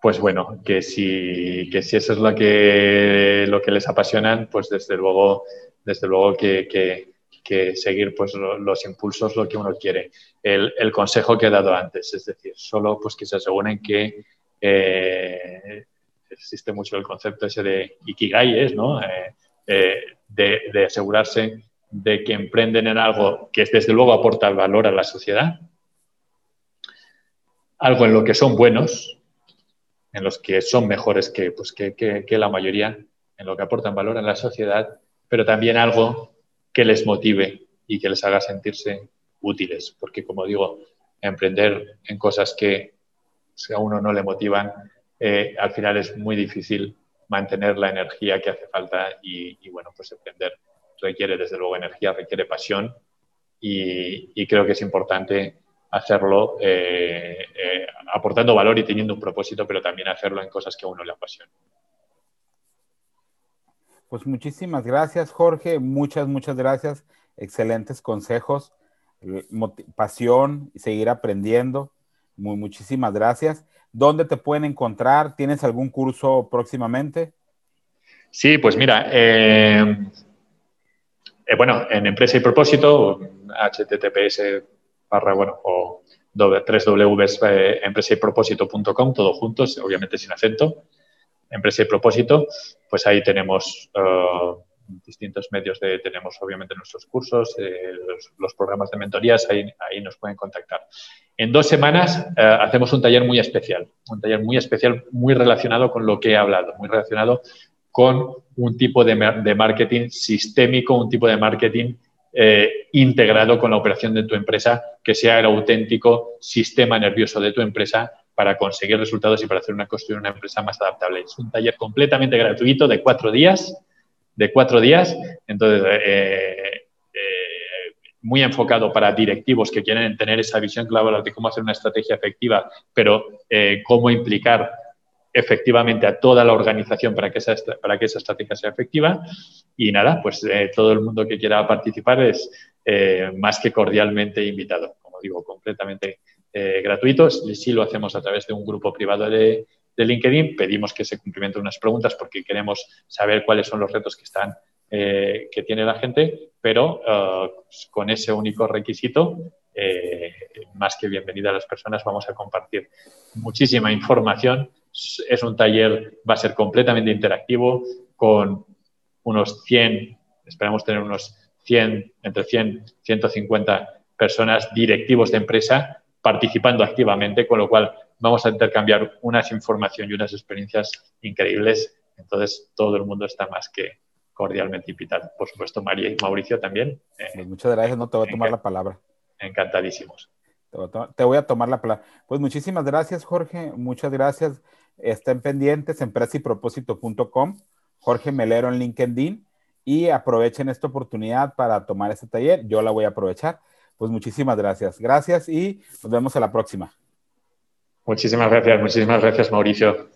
Pues bueno, que si, que si eso es lo que, lo que les apasionan, pues desde luego, desde luego que, que, que seguir pues, los impulsos, lo que uno quiere. El, el, consejo que he dado antes, es decir, solo pues que se aseguren que eh, existe mucho el concepto ese de ikigai, ¿no? Eh, eh, de, asegurarse de que emprenden en algo que desde luego aporta valor a la sociedad, algo en lo que son buenos, en los que son mejores que, pues, que, que, la mayoría, en lo que aportan valor a la sociedad, pero también algo que les motive y que les haga sentirse útiles, porque como digo, emprender en cosas que a uno no le motivan, eh, al final es muy difícil mantener la energía que hace falta y, y bueno, pues emprender requiere desde luego energía, requiere pasión y, y creo que es importante hacerlo eh, eh, aportando valor y teniendo un propósito, pero también hacerlo en cosas que a uno le apasionan. Pues muchísimas gracias, Jorge. Muchas, muchas gracias. Excelentes consejos, pasión y seguir aprendiendo. Muy, muchísimas gracias. ¿Dónde te pueden encontrar? ¿Tienes algún curso próximamente? Sí, pues mira, eh, eh, bueno, en Empresa y Propósito, https barra, bueno, o www.empresaypropósito.com, todo juntos, obviamente sin acento, Empresa y Propósito, pues ahí tenemos distintos medios de, tenemos obviamente nuestros cursos, eh, los, los, programas de mentorías, ahí, ahí, nos pueden contactar. En dos semanas uh, hacemos un taller muy especial, un taller muy especial, muy relacionado con lo que he hablado, muy relacionado con un tipo de, de marketing sistémico, un tipo de marketing eh, integrado con la operación de tu empresa, que sea el auténtico sistema nervioso de tu empresa para conseguir resultados y para hacer una, construir una empresa más adaptable. Es un taller completamente gratuito de cuatro días, de cuatro días, entonces eh, eh, muy enfocado para directivos que quieren tener esa visión clave de cómo hacer una estrategia efectiva, pero eh, cómo implicar efectivamente a toda la organización para que esa, para que estrategia sea efectiva. Y nada, pues todo el mundo que quiera participar es más que cordialmente invitado. Como digo, completamente eh, gratuito. Sí lo hacemos a través de un grupo privado de, de, LinkedIn. Pedimos que se cumplimenten unas preguntas porque queremos saber cuáles son los retos que están que tiene la gente, pero con ese único requisito más que bienvenida a las personas, vamos a compartir muchísima información es un taller, va a ser completamente interactivo con unos 100, esperamos tener unos 100, entre 100, 150 personas directivos de empresa participando activamente, con lo cual vamos a intercambiar unas información y unas experiencias increíbles. Entonces, todo el mundo está más que cordialmente invitado. Por supuesto, María y Mauricio también. Eh, pues muchas gracias, no te voy a tomar la palabra. Encantadísimos. Te voy a tomar la palabra. Pues muchísimas gracias, Jorge. Muchas gracias. Estén pendientes, empresaypropósito.com, Jorge Melero en LinkedIn y aprovechen esta oportunidad para tomar este taller. Yo la voy a aprovechar. Pues muchísimas gracias. Gracias y nos vemos a la próxima. Muchísimas gracias, muchísimas gracias, Mauricio.